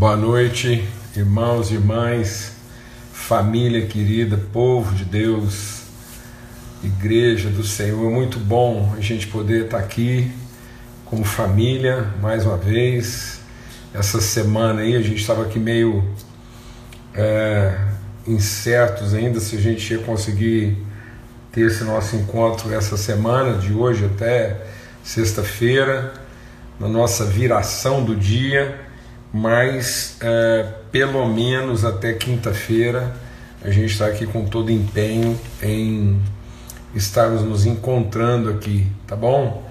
Boa noite, irmãos e irmãs, família querida, povo de Deus, igreja do Senhor. Muito bom a gente poder estar aqui como família mais uma vez. Essa semana aí a gente estava aqui meio é, incertos ainda se a gente ia conseguir ter esse nosso encontro essa semana, de hoje até sexta-feira, na nossa viração do dia mas é, pelo menos até quinta-feira a gente está aqui com todo empenho em estarmos nos encontrando aqui, tá bom?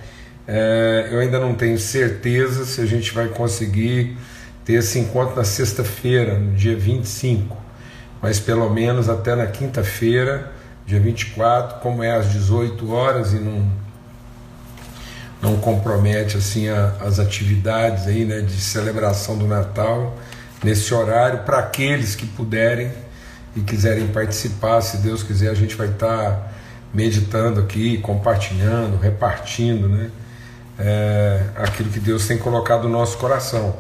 É, eu ainda não tenho certeza se a gente vai conseguir ter esse encontro na sexta-feira, no dia 25, mas pelo menos até na quinta-feira, dia 24, como é às 18 horas e não não compromete assim a, as atividades aí, né, de celebração do Natal nesse horário para aqueles que puderem e quiserem participar, se Deus quiser, a gente vai estar tá meditando aqui, compartilhando, repartindo, né, é, aquilo que Deus tem colocado no nosso coração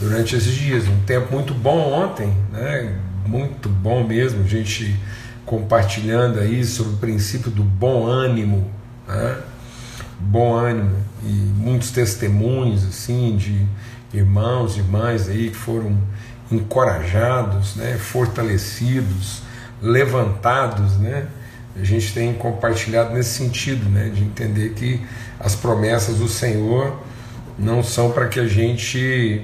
durante esses dias. Um tempo muito bom ontem, né, muito bom mesmo, a gente compartilhando aí sobre o princípio do bom ânimo, né, bom ânimo e muitos testemunhos assim de irmãos e irmãs aí que foram encorajados, né, fortalecidos, levantados, né? A gente tem compartilhado nesse sentido, né, de entender que as promessas do Senhor não são para que a gente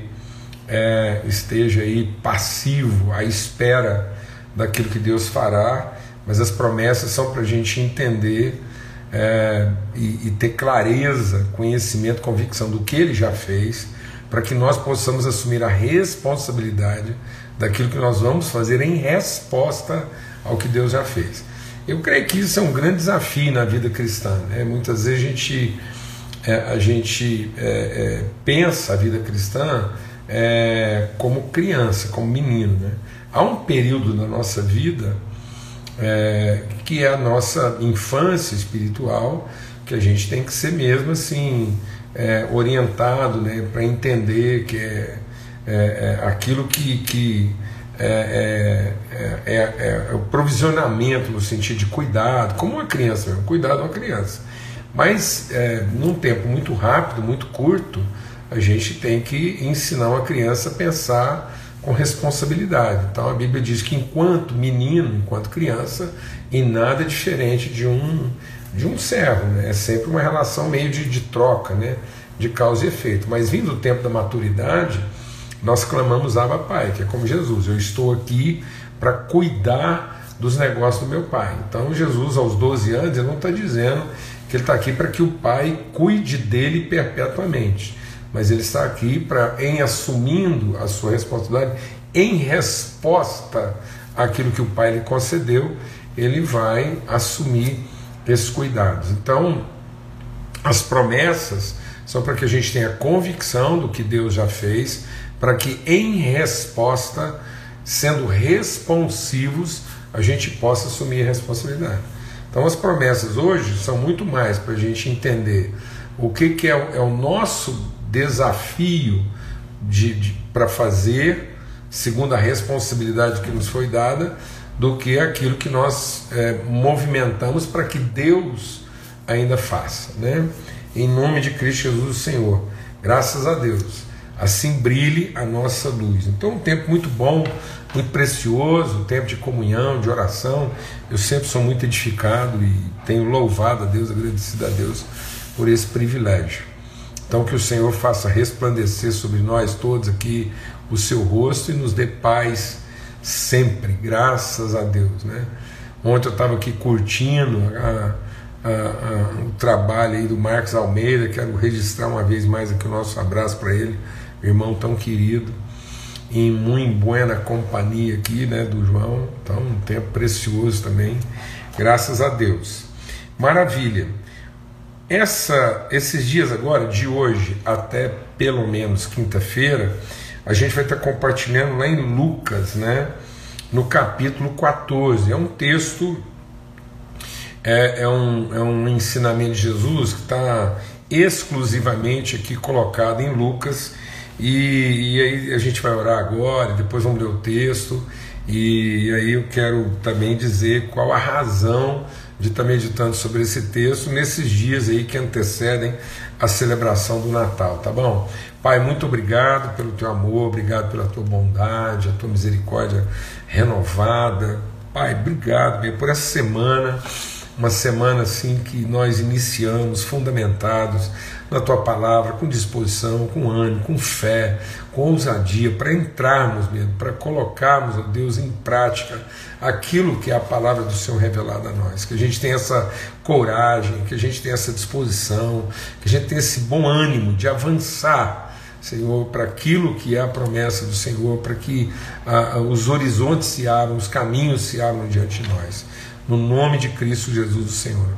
é, esteja aí passivo à espera daquilo que Deus fará, mas as promessas são para a gente entender é, e, e ter clareza, conhecimento, convicção do que ele já fez, para que nós possamos assumir a responsabilidade daquilo que nós vamos fazer em resposta ao que Deus já fez. Eu creio que isso é um grande desafio na vida cristã. Né? Muitas vezes a gente, é, a gente é, é, pensa a vida cristã é, como criança, como menino. Né? Há um período na nossa vida é, que é a nossa infância espiritual, que a gente tem que ser mesmo assim é, orientado né, para entender que é, é, é, aquilo que, que é, é, é, o provisionamento no sentido de cuidado, como uma criança mesmo, cuidado uma criança. Mas num tempo muito rápido, muito curto, a gente tem que ensinar uma criança a pensar com responsabilidade. Então a Bíblia diz que enquanto menino, enquanto criança, e nada diferente de um de um servo, né? é sempre uma relação meio de, de troca, né? de causa e efeito. Mas vindo o tempo da maturidade, nós clamamos Abba Pai, que é como Jesus, eu estou aqui para cuidar dos negócios do meu pai. Então Jesus, aos 12 anos, ele não está dizendo que ele está aqui para que o pai cuide dele perpetuamente mas ele está aqui para, em assumindo a sua responsabilidade, em resposta àquilo que o Pai lhe concedeu, ele vai assumir esses cuidados. Então, as promessas são para que a gente tenha convicção do que Deus já fez, para que em resposta, sendo responsivos, a gente possa assumir a responsabilidade. Então, as promessas hoje são muito mais para a gente entender o que, que é, é o nosso desafio de, de para fazer, segundo a responsabilidade que nos foi dada, do que aquilo que nós é, movimentamos para que Deus ainda faça. Né? Em nome de Cristo Jesus, o Senhor. Graças a Deus. Assim brilhe a nossa luz. Então, um tempo muito bom, muito precioso, um tempo de comunhão, de oração. Eu sempre sou muito edificado e tenho louvado a Deus, agradecido a Deus por esse privilégio. Então, que o Senhor faça resplandecer sobre nós todos aqui o seu rosto e nos dê paz sempre, graças a Deus. Né? Ontem eu estava aqui curtindo a, a, a, o trabalho aí do Marcos Almeida, quero registrar uma vez mais aqui o nosso abraço para ele, irmão tão querido, em muito buena companhia aqui né, do João, então um tempo precioso também, graças a Deus. Maravilha. Essa, esses dias agora, de hoje até pelo menos quinta-feira, a gente vai estar compartilhando lá em Lucas, né? No capítulo 14. É um texto, é, é, um, é um ensinamento de Jesus que está exclusivamente aqui colocado em Lucas E, e aí a gente vai orar agora, depois vamos ler o texto, e aí eu quero também dizer qual a razão de estar meditando sobre esse texto nesses dias aí que antecedem a celebração do Natal, tá bom? Pai, muito obrigado pelo teu amor, obrigado pela tua bondade, a tua misericórdia renovada. Pai, obrigado meu, por essa semana, uma semana assim que nós iniciamos fundamentados na tua palavra, com disposição, com ânimo, com fé, com ousadia, para entrarmos mesmo, para colocarmos, ó Deus, em prática aquilo que é a palavra do Senhor revelada a nós. Que a gente tenha essa coragem, que a gente tenha essa disposição, que a gente tenha esse bom ânimo de avançar. Senhor, para aquilo que é a promessa do Senhor, para que os horizontes se abram, os caminhos se abram diante de nós. No nome de Cristo Jesus, o Senhor.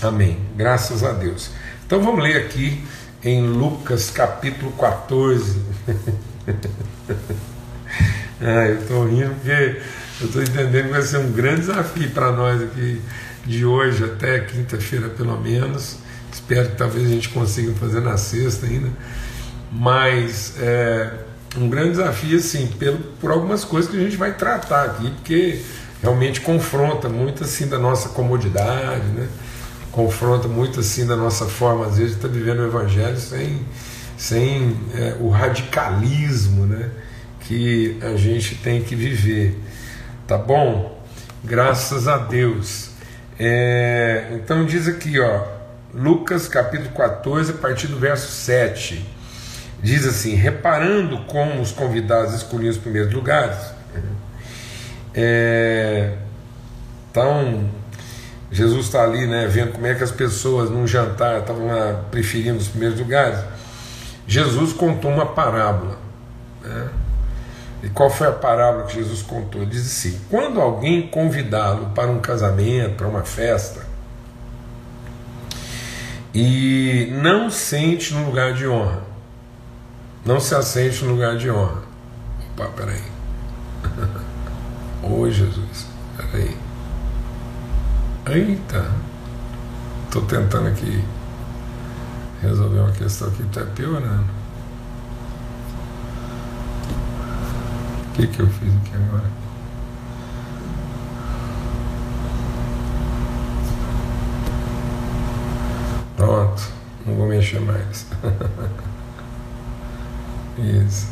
Amém. Graças a Deus. Então vamos ler aqui em Lucas capítulo 14. ah, eu estou rindo porque eu estou entendendo que vai ser um grande desafio para nós aqui de hoje até quinta-feira pelo menos. Espero que talvez a gente consiga fazer na sexta ainda. Mas é um grande desafio, assim, pelo, por algumas coisas que a gente vai tratar aqui, porque realmente confronta muito assim da nossa comodidade, né? confronta muito assim da nossa forma, às vezes, de estar tá vivendo o Evangelho sem, sem é, o radicalismo né, que a gente tem que viver. Tá bom? Graças a Deus. É, então diz aqui, ó, Lucas capítulo 14, a partir do verso 7. Diz assim: reparando como os convidados escolhiam os primeiros lugares. É, então, Jesus está ali, né, vendo como é que as pessoas num jantar estavam preferindo os primeiros lugares. Jesus contou uma parábola. Né? E qual foi a parábola que Jesus contou? Ele diz assim: quando alguém convidá-lo para um casamento, para uma festa, e não sente no lugar de honra, não se assente no lugar de honra. Opa, peraí. Oi, Jesus, peraí. Eita! Estou tentando aqui resolver uma questão que está piorando. O que, que eu fiz aqui agora? Pronto, não vou mexer mais. Isso.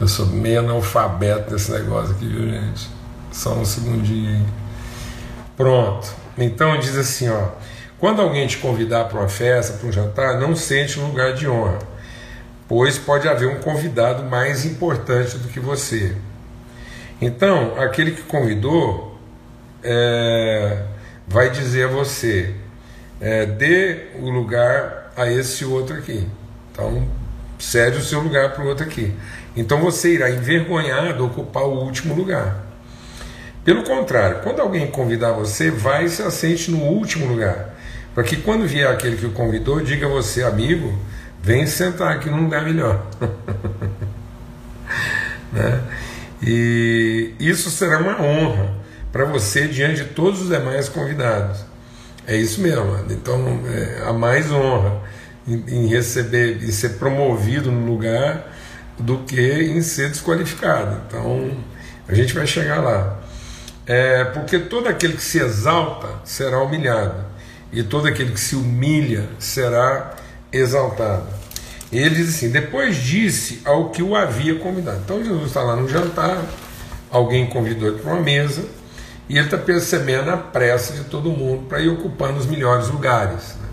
Eu sou meio analfabeto desse negócio aqui, viu, gente? Só um segundinho aí. Pronto. Então diz assim, ó. Quando alguém te convidar para uma festa, para um jantar, não sente um lugar de honra, pois pode haver um convidado mais importante do que você. Então, aquele que convidou é, vai dizer a você: é, dê o lugar a esse outro aqui. Então, cede o seu lugar para o outro aqui. Então você irá envergonhado ocupar o último lugar. Pelo contrário, quando alguém convidar você, vai e se assente no último lugar. Para que quando vier aquele que o convidou, diga a você, amigo, vem sentar aqui num lugar melhor. né? E isso será uma honra para você diante de todos os demais convidados. É isso mesmo. Então, é, a mais honra em, em receber e ser promovido no lugar do que em ser desqualificado. Então, a gente vai chegar lá. É, porque todo aquele que se exalta será humilhado, e todo aquele que se humilha será exaltado. ele diz assim: depois disse ao que o havia convidado. Então Jesus está lá no jantar, alguém convidou ele para uma mesa, e ele está percebendo a pressa de todo mundo para ir ocupando os melhores lugares. Né?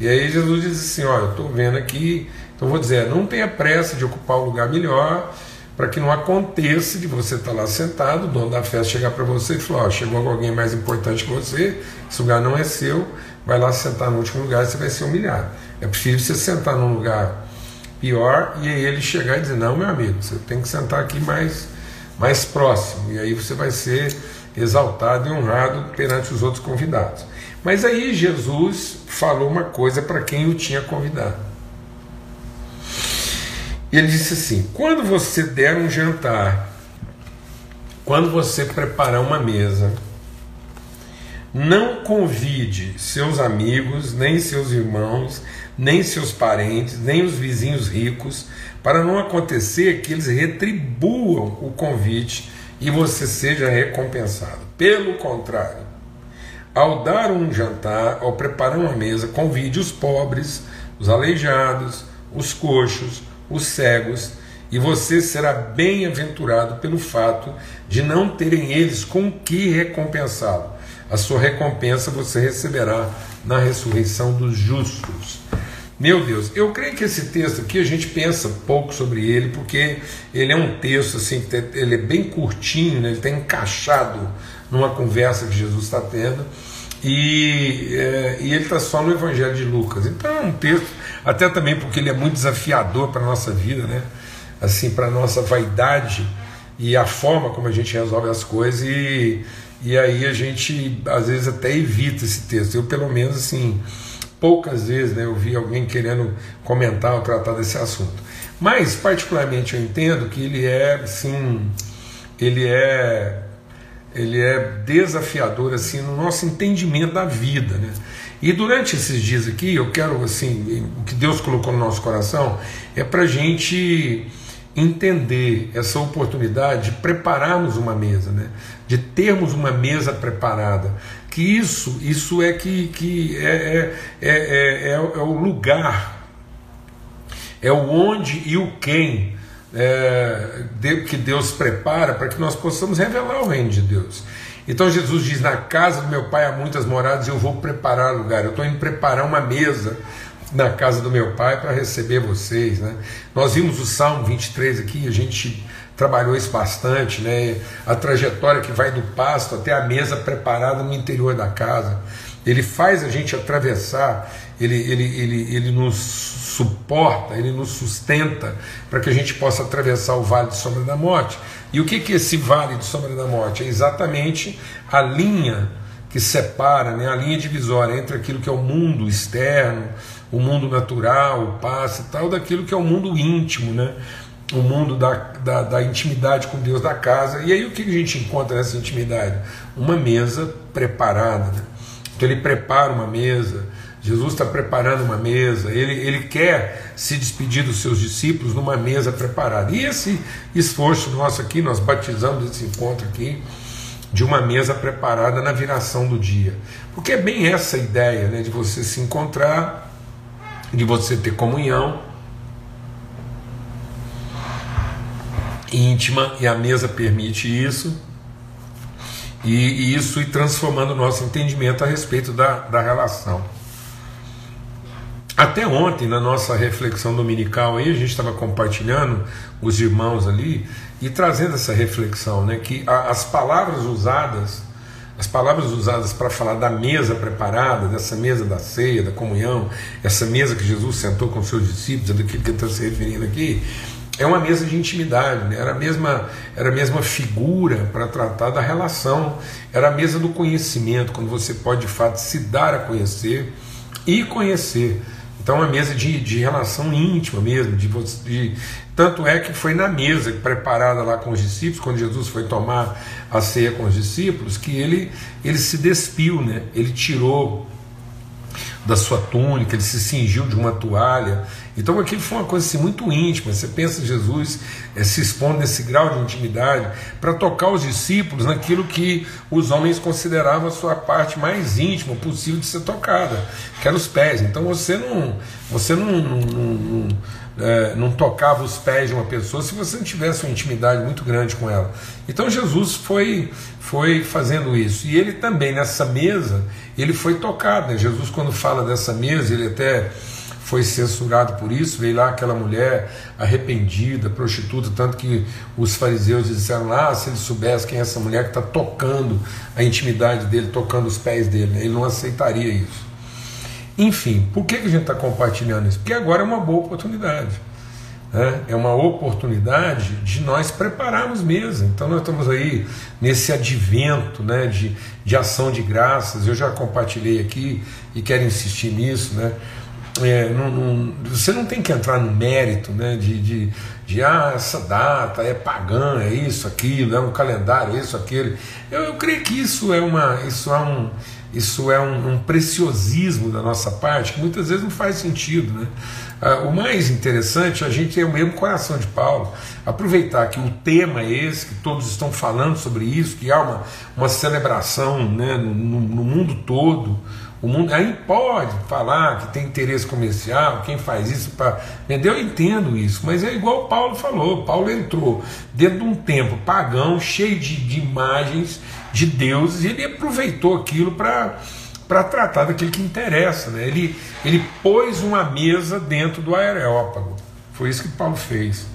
E aí Jesus diz assim: Olha, estou vendo aqui, então vou dizer, não tenha pressa de ocupar o lugar melhor para que não aconteça de você estar tá lá sentado, o dono da festa chegar para você e falar: ó, chegou alguém mais importante que você, esse lugar não é seu, vai lá sentar no último lugar e você vai ser humilhado. É possível você sentar num lugar pior e ele chegar e dizer: não, meu amigo, você tem que sentar aqui mais, mais próximo, e aí você vai ser exaltado e honrado perante os outros convidados. Mas aí Jesus falou uma coisa para quem o tinha convidado. Ele disse assim: quando você der um jantar, quando você preparar uma mesa, não convide seus amigos, nem seus irmãos, nem seus parentes, nem os vizinhos ricos, para não acontecer que eles retribuam o convite e você seja recompensado. Pelo contrário, ao dar um jantar, ao preparar uma mesa, convide os pobres, os aleijados, os coxos, os cegos, e você será bem-aventurado pelo fato de não terem eles com que recompensá-lo. A sua recompensa você receberá na ressurreição dos justos. Meu Deus, eu creio que esse texto aqui a gente pensa pouco sobre ele, porque ele é um texto assim, ele é bem curtinho, né? ele está encaixado numa conversa que Jesus está tendo, e, é, e ele está só no Evangelho de Lucas. Então é um texto, até também porque ele é muito desafiador para a nossa vida, né? assim, para a nossa vaidade e a forma como a gente resolve as coisas, e, e aí a gente às vezes até evita esse texto. Eu, pelo menos, assim poucas vezes né, eu vi alguém querendo comentar ou tratar desse assunto. Mas, particularmente, eu entendo que ele é, sim, ele é, ele é desafiador assim no nosso entendimento da vida, né? E durante esses dias aqui, eu quero, assim, o que Deus colocou no nosso coração é para a gente entender essa oportunidade de prepararmos uma mesa, né? de termos uma mesa preparada, que isso, isso é que, que é, é, é, é, o lugar, é o onde e o quem que Deus prepara para que nós possamos revelar o reino de Deus. Então Jesus diz: Na casa do meu pai há muitas moradas, eu vou preparar lugar. Eu estou indo preparar uma mesa na casa do meu pai para receber vocês. Né? Nós vimos o Salmo 23 aqui, a gente trabalhou isso bastante, né? a trajetória que vai do pasto até a mesa preparada no interior da casa. Ele faz a gente atravessar, ele, ele, ele, ele nos suporta, ele nos sustenta para que a gente possa atravessar o vale de sombra da morte. E o que, que esse vale de sombra da morte? É exatamente a linha que separa, né, a linha divisória entre aquilo que é o mundo externo, o mundo natural, o passe e tal, daquilo que é o mundo íntimo, né? o mundo da, da, da, intimidade com Deus da casa. E aí o que a gente encontra nessa intimidade? Uma mesa preparada. Né? Então ele prepara uma mesa, Jesus está preparando uma mesa, ele, ele quer se despedir dos seus discípulos numa mesa preparada. E esse esforço nosso aqui, nós batizamos esse encontro aqui de uma mesa preparada na viração do dia. Porque é bem essa ideia né, de você se encontrar, de você ter comunhão íntima e a mesa permite isso. E, e isso ir transformando o nosso entendimento a respeito da, da relação. Até ontem, na nossa reflexão dominical, aí, a gente estava compartilhando os irmãos ali e trazendo essa reflexão, né, que a, as palavras usadas, as palavras usadas para falar da mesa preparada, dessa mesa da ceia, da comunhão, essa mesa que Jesus sentou com seus discípulos, é daquilo que ele está se referindo aqui, é uma mesa de intimidade, né? era, a mesma, era a mesma figura para tratar da relação, era a mesa do conhecimento, quando você pode de fato se dar a conhecer e conhecer. Então, é uma mesa de, de relação íntima mesmo, de, de, tanto é que foi na mesa preparada lá com os discípulos, quando Jesus foi tomar a ceia com os discípulos, que ele, ele se despiu, né? ele tirou da sua túnica, ele se cingiu de uma toalha. Então aquilo foi uma coisa assim, muito íntima. Você pensa Jesus é, se expondo nesse grau de intimidade para tocar os discípulos naquilo que os homens consideravam a sua parte mais íntima possível de ser tocada, que era os pés. Então você não, você não, não, não, é, não tocava os pés de uma pessoa se você não tivesse uma intimidade muito grande com ela. Então Jesus foi, foi fazendo isso. E ele também, nessa mesa, ele foi tocado. Né? Jesus, quando fala dessa mesa, ele até foi censurado por isso. Veio lá aquela mulher arrependida, prostituta, tanto que os fariseus disseram lá: ah, se ele soubesse quem é essa mulher que está tocando a intimidade dele, tocando os pés dele, ele não aceitaria isso. Enfim, por que, que a gente está compartilhando isso? Porque agora é uma boa oportunidade. Né? É uma oportunidade de nós prepararmos mesmo. Então nós estamos aí nesse advento né, de, de ação de graças. Eu já compartilhei aqui e quero insistir nisso. Né? É, não, não, você não tem que entrar no mérito né, de, de, de ah, essa data é pagã, é isso, aquilo, é um calendário, é isso, aquele. Eu, eu creio que isso é uma. Isso é um isso é um, um, preciosismo da nossa parte que muitas vezes não faz sentido. Né? Ah, o mais interessante é a gente ter o mesmo coração de Paulo, aproveitar que o tema é esse, que todos estão falando sobre isso, que há uma, uma celebração né, no, no mundo todo. O mundo aí pode falar que tem interesse comercial, quem faz isso para vender, eu entendo isso, mas é igual Paulo falou. Paulo entrou dentro de um tempo pagão, cheio de, de imagens de deuses, e ele aproveitou aquilo para para tratar daquilo que interessa. Né? Ele, ele pôs uma mesa dentro do aerópago. Foi isso que Paulo fez.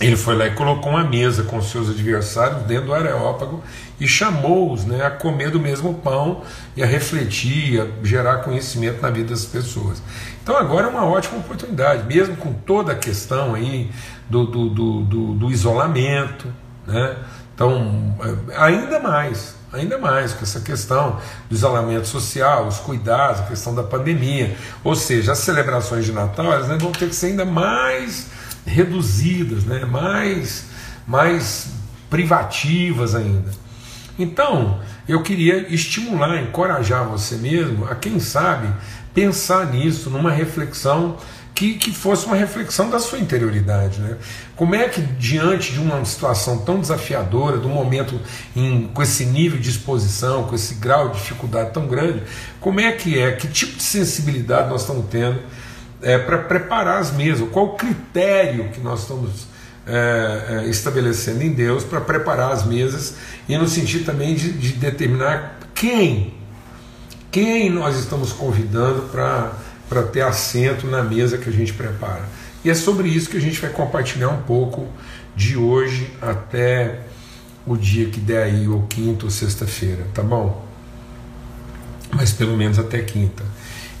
Ele foi lá e colocou uma mesa com seus adversários dentro do areópago e chamou-os né, a comer do mesmo pão e a refletir, a gerar conhecimento na vida das pessoas. Então agora é uma ótima oportunidade, mesmo com toda a questão aí do, do, do, do, do isolamento, né? Então, ainda mais, ainda mais com essa questão do isolamento social, os cuidados, a questão da pandemia. Ou seja, as celebrações de Natal elas vão ter que ser ainda mais reduzidas, né? mais, mais privativas ainda. Então, eu queria estimular, encorajar você mesmo a, quem sabe, pensar nisso, numa reflexão que, que fosse uma reflexão da sua interioridade. Né? Como é que, diante de uma situação tão desafiadora, de um momento em, com esse nível de exposição, com esse grau de dificuldade tão grande, como é que é, que tipo de sensibilidade nós estamos tendo é, para preparar as mesas, qual o critério que nós estamos é, é, estabelecendo em Deus para preparar as mesas e no sentido também de, de determinar quem, quem nós estamos convidando para ter assento na mesa que a gente prepara. E é sobre isso que a gente vai compartilhar um pouco de hoje até o dia que der aí, ou quinta ou sexta-feira, tá bom? Mas pelo menos até quinta.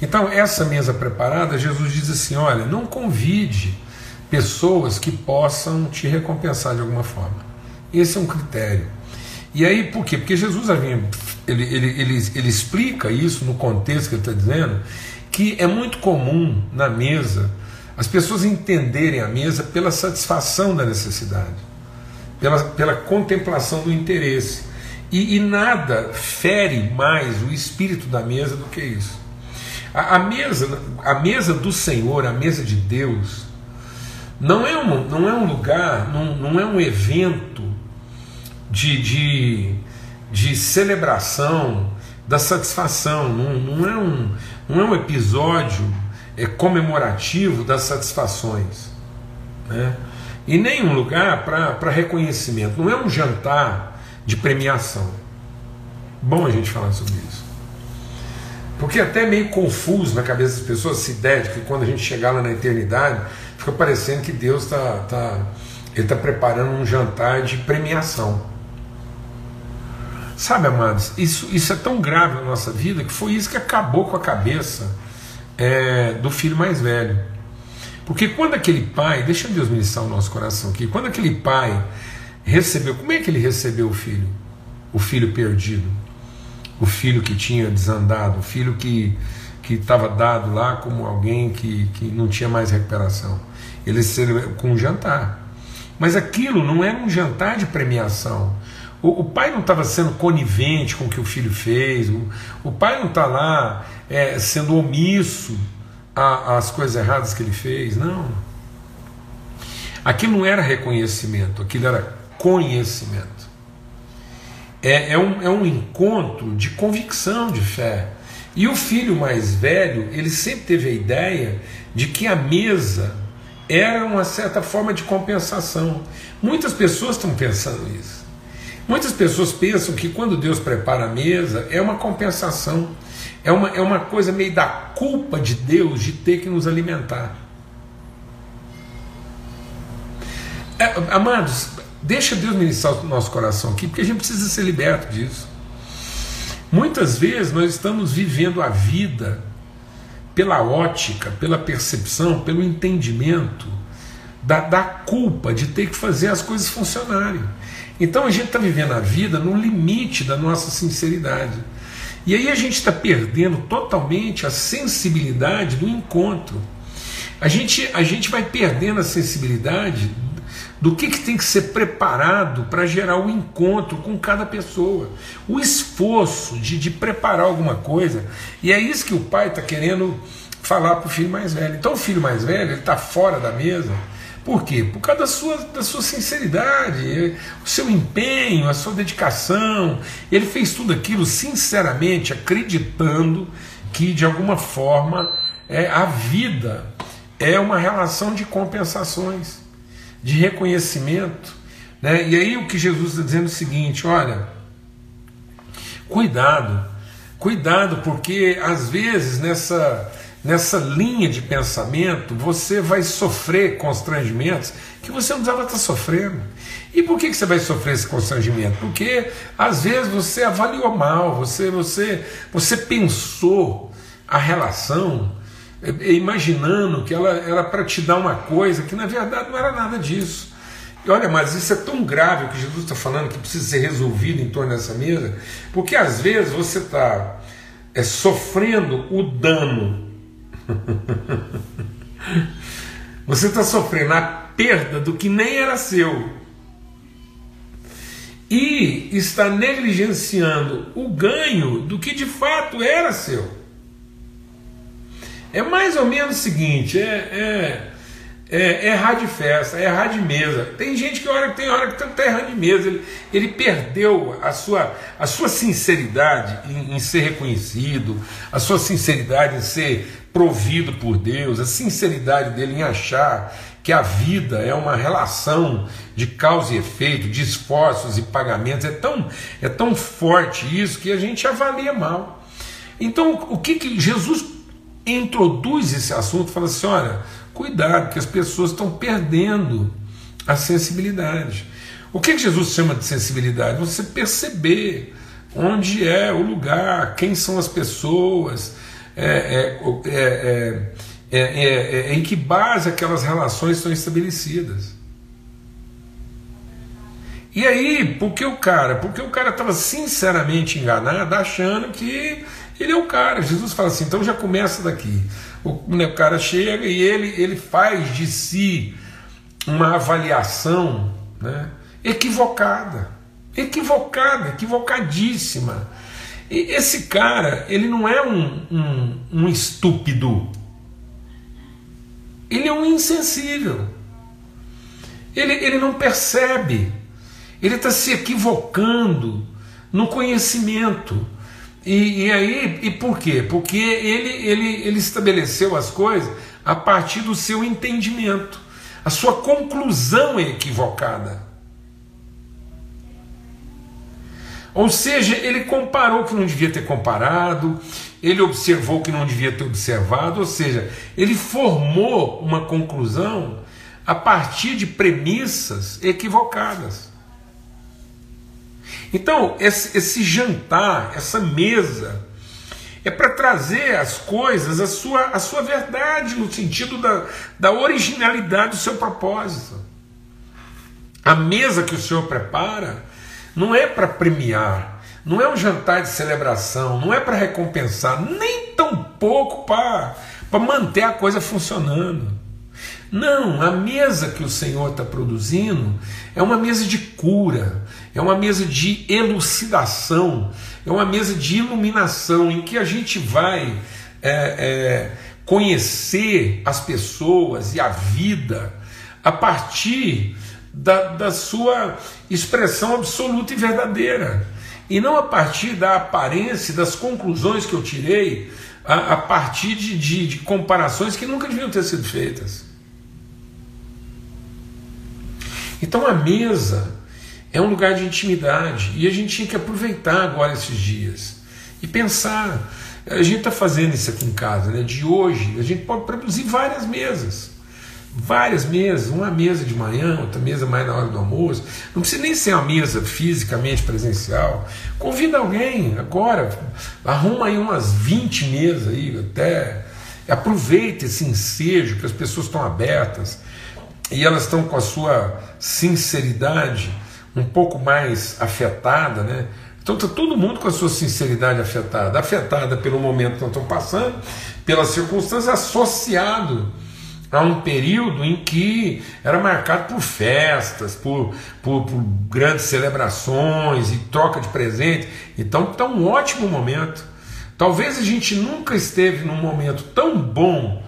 Então, essa mesa preparada, Jesus diz assim: olha, não convide pessoas que possam te recompensar de alguma forma. Esse é um critério. E aí, por quê? Porque Jesus ele, ele, ele, ele explica isso no contexto que ele está dizendo, que é muito comum na mesa as pessoas entenderem a mesa pela satisfação da necessidade, pela, pela contemplação do interesse. E, e nada fere mais o espírito da mesa do que isso. A, a, mesa, a mesa do Senhor, a mesa de Deus, não é um, não é um lugar, não, não é um evento de, de, de celebração da satisfação, não, não, é um, não é um episódio é, comemorativo das satisfações. Né? E nem um lugar para reconhecimento, não é um jantar de premiação. Bom a gente falar sobre isso. Porque é até meio confuso na cabeça das pessoas essa ideia de que quando a gente chegar lá na eternidade, fica parecendo que Deus está tá, ele tá preparando um jantar de premiação. Sabe, amados, isso, isso é tão grave na nossa vida que foi isso que acabou com a cabeça é, do filho mais velho. Porque quando aquele pai, deixa Deus ministrar o nosso coração aqui, quando aquele pai recebeu, como é que ele recebeu o filho? O filho perdido o filho que tinha desandado, o filho que que estava dado lá como alguém que, que não tinha mais recuperação. Ele com um jantar. Mas aquilo não era um jantar de premiação. O, o pai não estava sendo conivente com o que o filho fez, o, o pai não está lá é, sendo omisso às coisas erradas que ele fez, não. Aquilo não era reconhecimento, aquilo era conhecimento é, é, um, é um encontro de convicção de fé. E o filho mais velho, ele sempre teve a ideia de que a mesa era uma certa forma de compensação. Muitas pessoas estão pensando isso. Muitas pessoas pensam que quando Deus prepara a mesa é uma compensação, é uma, é uma coisa meio da culpa de Deus de ter que nos alimentar. É, amados, Deixa Deus ministrar o nosso coração aqui, porque a gente precisa ser liberto disso. Muitas vezes nós estamos vivendo a vida pela ótica, pela percepção, pelo entendimento da, da culpa de ter que fazer as coisas funcionarem. Então a gente está vivendo a vida no limite da nossa sinceridade. E aí a gente está perdendo totalmente a sensibilidade do encontro. A gente, a gente vai perdendo a sensibilidade do que, que tem que ser preparado para gerar o um encontro com cada pessoa, o esforço de, de preparar alguma coisa, e é isso que o pai está querendo falar para o filho mais velho. Então o filho mais velho está fora da mesa, por quê? Por causa da sua, da sua sinceridade, o seu empenho, a sua dedicação. Ele fez tudo aquilo sinceramente, acreditando que de alguma forma é, a vida é uma relação de compensações de reconhecimento. Né? E aí o que Jesus está dizendo é o seguinte: olha, cuidado, cuidado, porque às vezes nessa, nessa linha de pensamento você vai sofrer constrangimentos que você não estar sofrendo. E por que, que você vai sofrer esse constrangimento? Porque às vezes você avaliou mal, você, você, você pensou a relação é, imaginando que ela era para te dar uma coisa que na verdade não era nada disso. E olha, mas isso é tão grave o que Jesus está falando que precisa ser resolvido em torno dessa mesa, porque às vezes você está é, sofrendo o dano, você está sofrendo a perda do que nem era seu, e está negligenciando o ganho do que de fato era seu. É mais ou menos o seguinte: é, é, é, é errar de festa, é errar de mesa. Tem gente que hora, tem hora que está errando de mesa. Ele, ele perdeu a sua, a sua sinceridade em, em ser reconhecido, a sua sinceridade em ser provido por Deus, a sinceridade dele em achar que a vida é uma relação de causa e efeito, de esforços e pagamentos. É tão, é tão forte isso que a gente avalia mal. Então, o que, que Jesus introduz esse assunto, fala assim: olha, cuidado, que as pessoas estão perdendo a sensibilidade. O que, que Jesus chama de sensibilidade? Você perceber onde é o lugar, quem são as pessoas, é, é, é, em que base aquelas relações estão estabelecidas. E aí, por que o cara? Porque o cara estava sinceramente enganado, achando que ele é o cara. Jesus fala assim, então já começa daqui. O, né, o cara chega e ele, ele faz de si uma avaliação né, equivocada. Equivocada, equivocadíssima. E esse cara, ele não é um, um, um estúpido. Ele é um insensível. Ele, ele não percebe. Ele está se equivocando no conhecimento. E, e, aí, e por quê? Porque ele, ele, ele estabeleceu as coisas a partir do seu entendimento. A sua conclusão é equivocada. Ou seja, ele comparou que não devia ter comparado, ele observou que não devia ter observado, ou seja, ele formou uma conclusão a partir de premissas equivocadas. Então, esse, esse jantar, essa mesa, é para trazer as coisas, a sua, a sua verdade, no sentido da, da originalidade do seu propósito. A mesa que o Senhor prepara não é para premiar, não é um jantar de celebração, não é para recompensar, nem tão pouco para manter a coisa funcionando. Não, a mesa que o Senhor está produzindo é uma mesa de cura, é uma mesa de elucidação, é uma mesa de iluminação em que a gente vai é, é, conhecer as pessoas e a vida a partir da, da sua expressão absoluta e verdadeira, e não a partir da aparência, das conclusões que eu tirei, a, a partir de, de, de comparações que nunca deviam ter sido feitas. Então a mesa é um lugar de intimidade e a gente tinha que aproveitar agora esses dias e pensar. A gente está fazendo isso aqui em casa, né? De hoje, a gente pode produzir várias mesas. Várias mesas, uma mesa de manhã, outra mesa mais na hora do almoço. Não precisa nem ser uma mesa fisicamente presencial. Convida alguém agora, arruma aí umas 20 mesas aí, até. Aproveite esse ensejo que as pessoas estão abertas e elas estão com a sua sinceridade um pouco mais afetada, né? Então está todo mundo com a sua sinceridade afetada, afetada pelo momento que nós estamos passando, pelas circunstâncias, associado a um período em que era marcado por festas, por, por, por grandes celebrações e troca de presente. Então está um ótimo momento. Talvez a gente nunca esteve num momento tão bom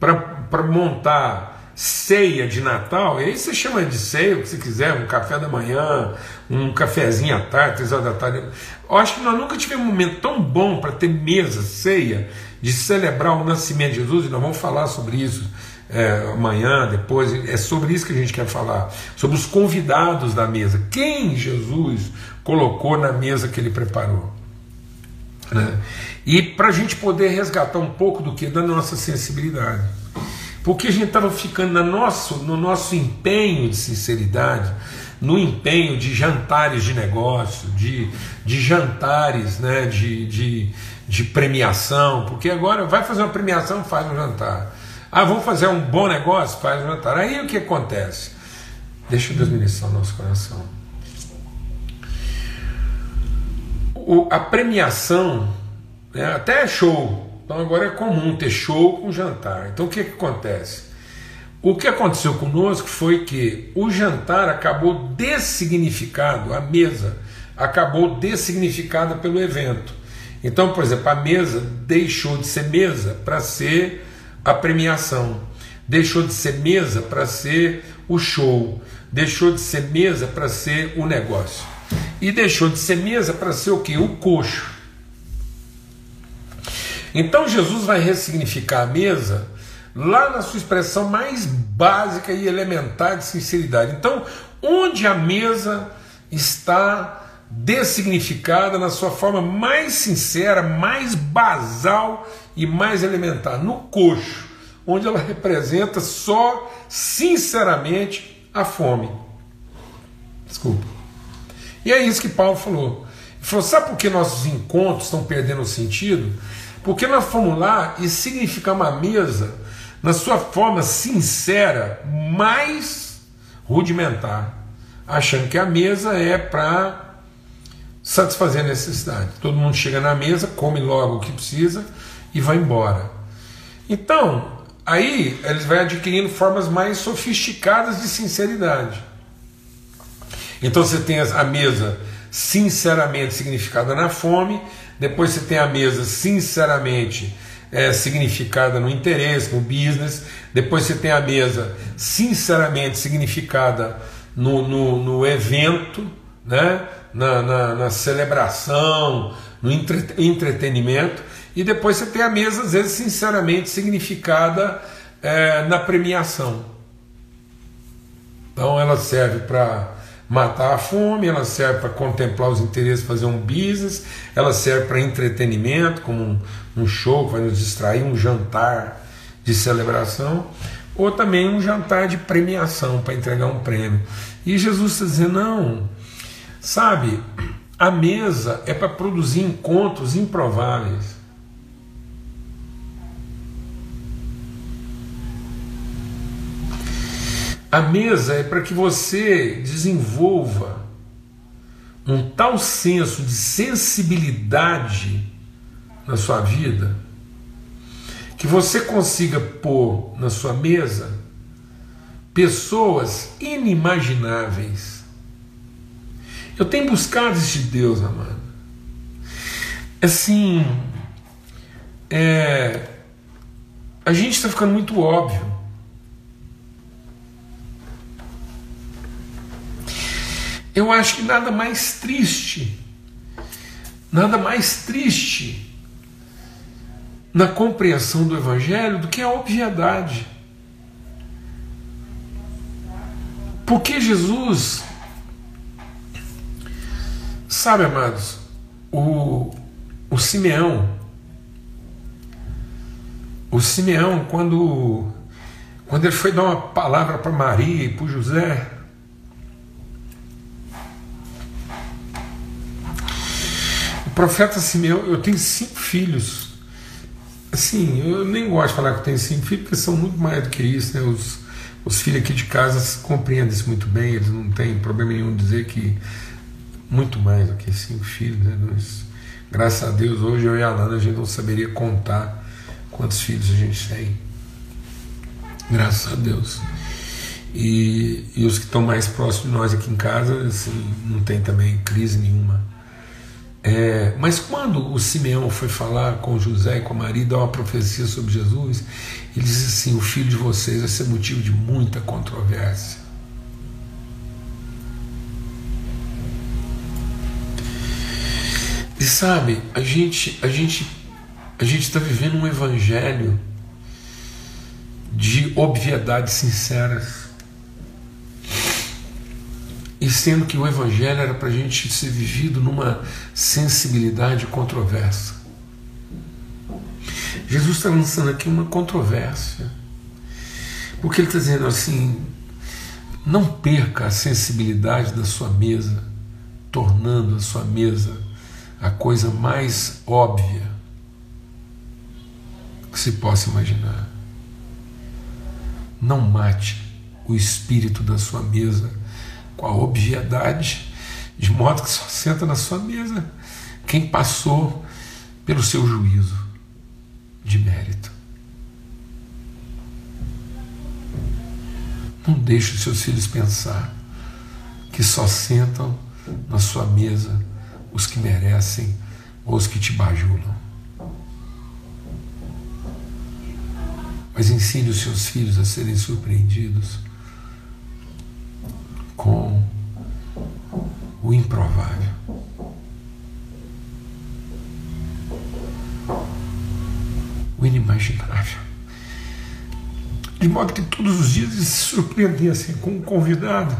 para montar ceia de Natal, e aí você chama de ceia o que você quiser, um café da manhã, um cafezinho à tarde, três horas da tarde. Eu acho que nós nunca tivemos um momento tão bom para ter mesa, ceia, de celebrar o nascimento de Jesus, e nós vamos falar sobre isso é, amanhã, depois, é sobre isso que a gente quer falar, sobre os convidados da mesa. Quem Jesus colocou na mesa que ele preparou. Né? E para a gente poder resgatar um pouco do que? Da nossa sensibilidade. Porque a gente estava ficando no nosso, no nosso empenho de sinceridade, no empenho de jantares de negócio, de, de jantares né, de, de, de premiação, porque agora vai fazer uma premiação, faz um jantar. Ah, vamos fazer um bom negócio, faz um jantar. Aí o que acontece? Deixa Deus ministrar o nosso coração. O, a premiação, né, até é show, então agora é comum ter show com jantar. Então o que, que acontece? O que aconteceu conosco foi que o jantar acabou dessignificado, a mesa acabou dessignificada pelo evento. Então, por exemplo, a mesa deixou de ser mesa para ser a premiação, deixou de ser mesa para ser o show, deixou de ser mesa para ser o negócio, e deixou de ser mesa para ser o que? O coxo. Então Jesus vai ressignificar a mesa lá na sua expressão mais básica e elementar de sinceridade. Então, onde a mesa está dessignificada na sua forma mais sincera, mais basal e mais elementar, no coxo, onde ela representa só sinceramente a fome. Desculpa. E é isso que Paulo falou. Ele falou: sabe por que nossos encontros estão perdendo sentido? Porque nós fomos lá e significamos a mesa na sua forma sincera, mais rudimentar, achando que a mesa é para satisfazer a necessidade. Todo mundo chega na mesa, come logo o que precisa e vai embora. Então, aí eles vão adquirindo formas mais sofisticadas de sinceridade. Então você tem a mesa sinceramente significada na fome, depois você tem a mesa, sinceramente, é, significada no interesse, no business. Depois você tem a mesa, sinceramente, significada no, no, no evento, né? na, na, na celebração, no entre, entretenimento. E depois você tem a mesa, às vezes, sinceramente, significada é, na premiação. Então ela serve para matar a fome, ela serve para contemplar os interesses, fazer um business, ela serve para entretenimento, como um, um show que vai nos distrair, um jantar de celebração, ou também um jantar de premiação, para entregar um prêmio. E Jesus está dizendo: não, sabe, a mesa é para produzir encontros improváveis. A mesa é para que você desenvolva um tal senso de sensibilidade na sua vida que você consiga pôr na sua mesa pessoas inimagináveis. Eu tenho buscado esse Deus, amado. Assim, é, a gente está ficando muito óbvio. Eu acho que nada mais triste, nada mais triste na compreensão do Evangelho do que a obviedade. Porque Jesus, sabe, amados, o, o Simeão, o Simeão, quando, quando ele foi dar uma palavra para Maria e para José, profeta Simeão, eu tenho cinco filhos. Assim, eu nem gosto de falar que eu tenho cinco filhos, porque são muito mais do que isso, né? Os, os filhos aqui de casa compreendem isso muito bem, eles não têm problema nenhum dizer que muito mais do que cinco filhos, né? Nós, graças a Deus, hoje eu e a a gente não saberia contar quantos filhos a gente tem. Graças a Deus. E, e os que estão mais próximos de nós aqui em casa, assim, não tem também crise nenhuma. É, mas quando o Simeão foi falar com José e com Maria, dar uma profecia sobre Jesus, ele disse assim: O filho de vocês vai ser motivo de muita controvérsia. E sabe, a gente, a gente, a gente está vivendo um evangelho de obviedades sinceras. E sendo que o Evangelho era para a gente ser vivido numa sensibilidade controversa. Jesus está lançando aqui uma controvérsia. Porque ele está dizendo assim: não perca a sensibilidade da sua mesa, tornando a sua mesa a coisa mais óbvia que se possa imaginar. Não mate o espírito da sua mesa com a obviedade, de modo que só senta na sua mesa quem passou pelo seu juízo de mérito. Não deixe os seus filhos pensar que só sentam na sua mesa os que merecem ou os que te bajulam. Mas ensine os seus filhos a serem surpreendidos com o improvável. O inimaginável. De modo que todos os dias eles se surpreendessem com um convidado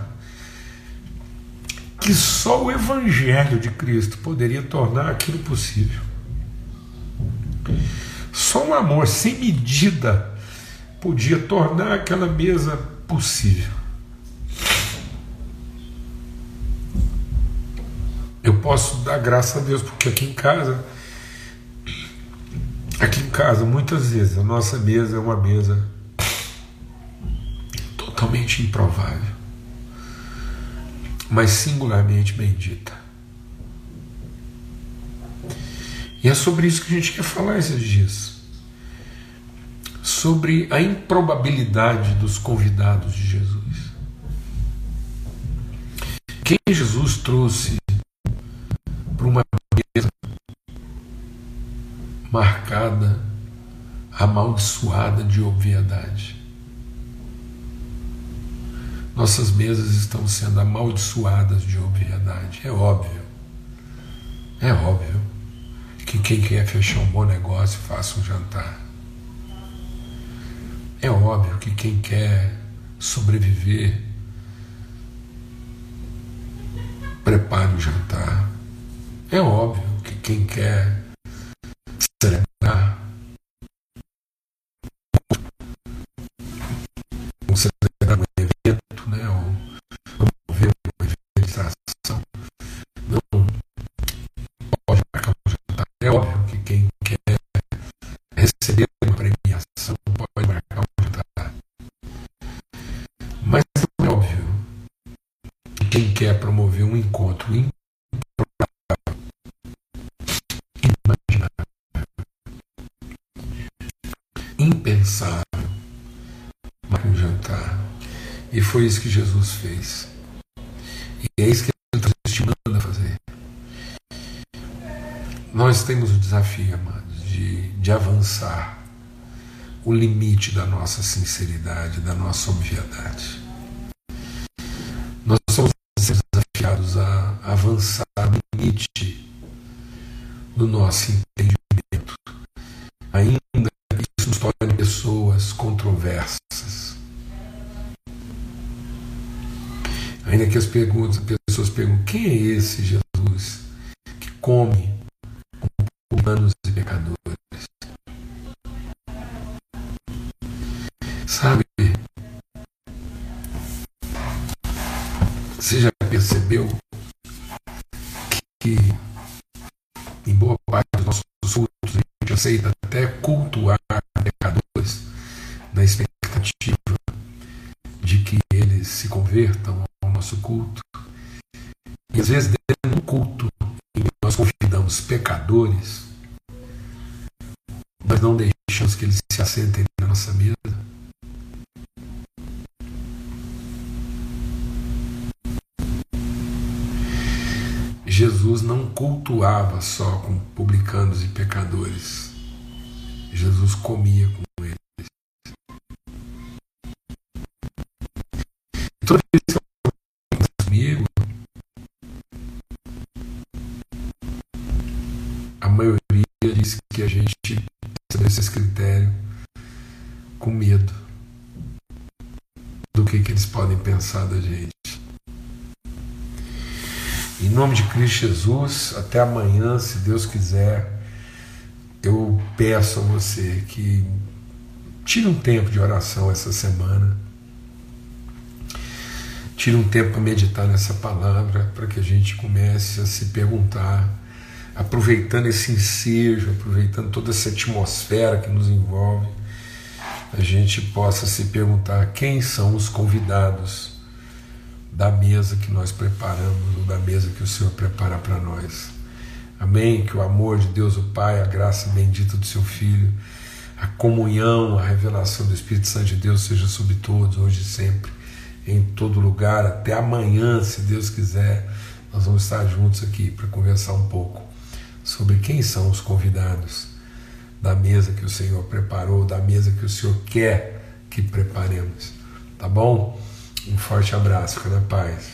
que só o Evangelho de Cristo poderia tornar aquilo possível. Só um amor sem medida podia tornar aquela mesa possível. Posso dar graças a Deus, porque aqui em casa, aqui em casa, muitas vezes, a nossa mesa é uma mesa totalmente improvável, mas singularmente bendita. E é sobre isso que a gente quer falar esses dias. Sobre a improbabilidade dos convidados de Jesus. Quem Jesus trouxe marcada, amaldiçoada de obviedade. Nossas mesas estão sendo amaldiçoadas de obviedade. É óbvio. É óbvio que quem quer fechar um bom negócio faça um jantar. É óbvio que quem quer sobreviver prepare o jantar. É óbvio que quem quer celebrar ou foi isso que Jesus fez. E é isso que ele nos estimando a fazer. Nós temos o desafio, amados, de, de avançar o limite da nossa sinceridade, da nossa obviedade. Nós somos desafiados a avançar o limite do nosso entendimento, ainda torne pessoas controversas. Ainda que as, perguntas, as pessoas perguntam: quem é esse Jesus que come com humanos e pecadores? Sabe? Você já percebeu que, em boa parte dos nossos cultos, a gente aceita até cultuar não deixamos que eles se assentem na nossa mesa. Jesus não cultuava só com publicanos e pecadores. Jesus comia com eles. Toda vez que comigo, a maioria diz que a gente recebe esse critério com medo do que, que eles podem pensar da gente. Em nome de Cristo Jesus, até amanhã, se Deus quiser, eu peço a você que tire um tempo de oração essa semana. Tire um tempo para meditar nessa palavra, para que a gente comece a se perguntar, aproveitando esse ensejo, aproveitando toda essa atmosfera que nos envolve, a gente possa se perguntar quem são os convidados da mesa que nós preparamos, ou da mesa que o Senhor prepara para nós. Amém? Que o amor de Deus, o Pai, a graça bendita do Seu Filho, a comunhão, a revelação do Espírito Santo de Deus seja sobre todos, hoje e sempre, em todo lugar. Até amanhã, se Deus quiser, nós vamos estar juntos aqui para conversar um pouco sobre quem são os convidados da mesa que o Senhor preparou, da mesa que o Senhor quer que preparemos. Tá bom? Um forte abraço, fica na paz.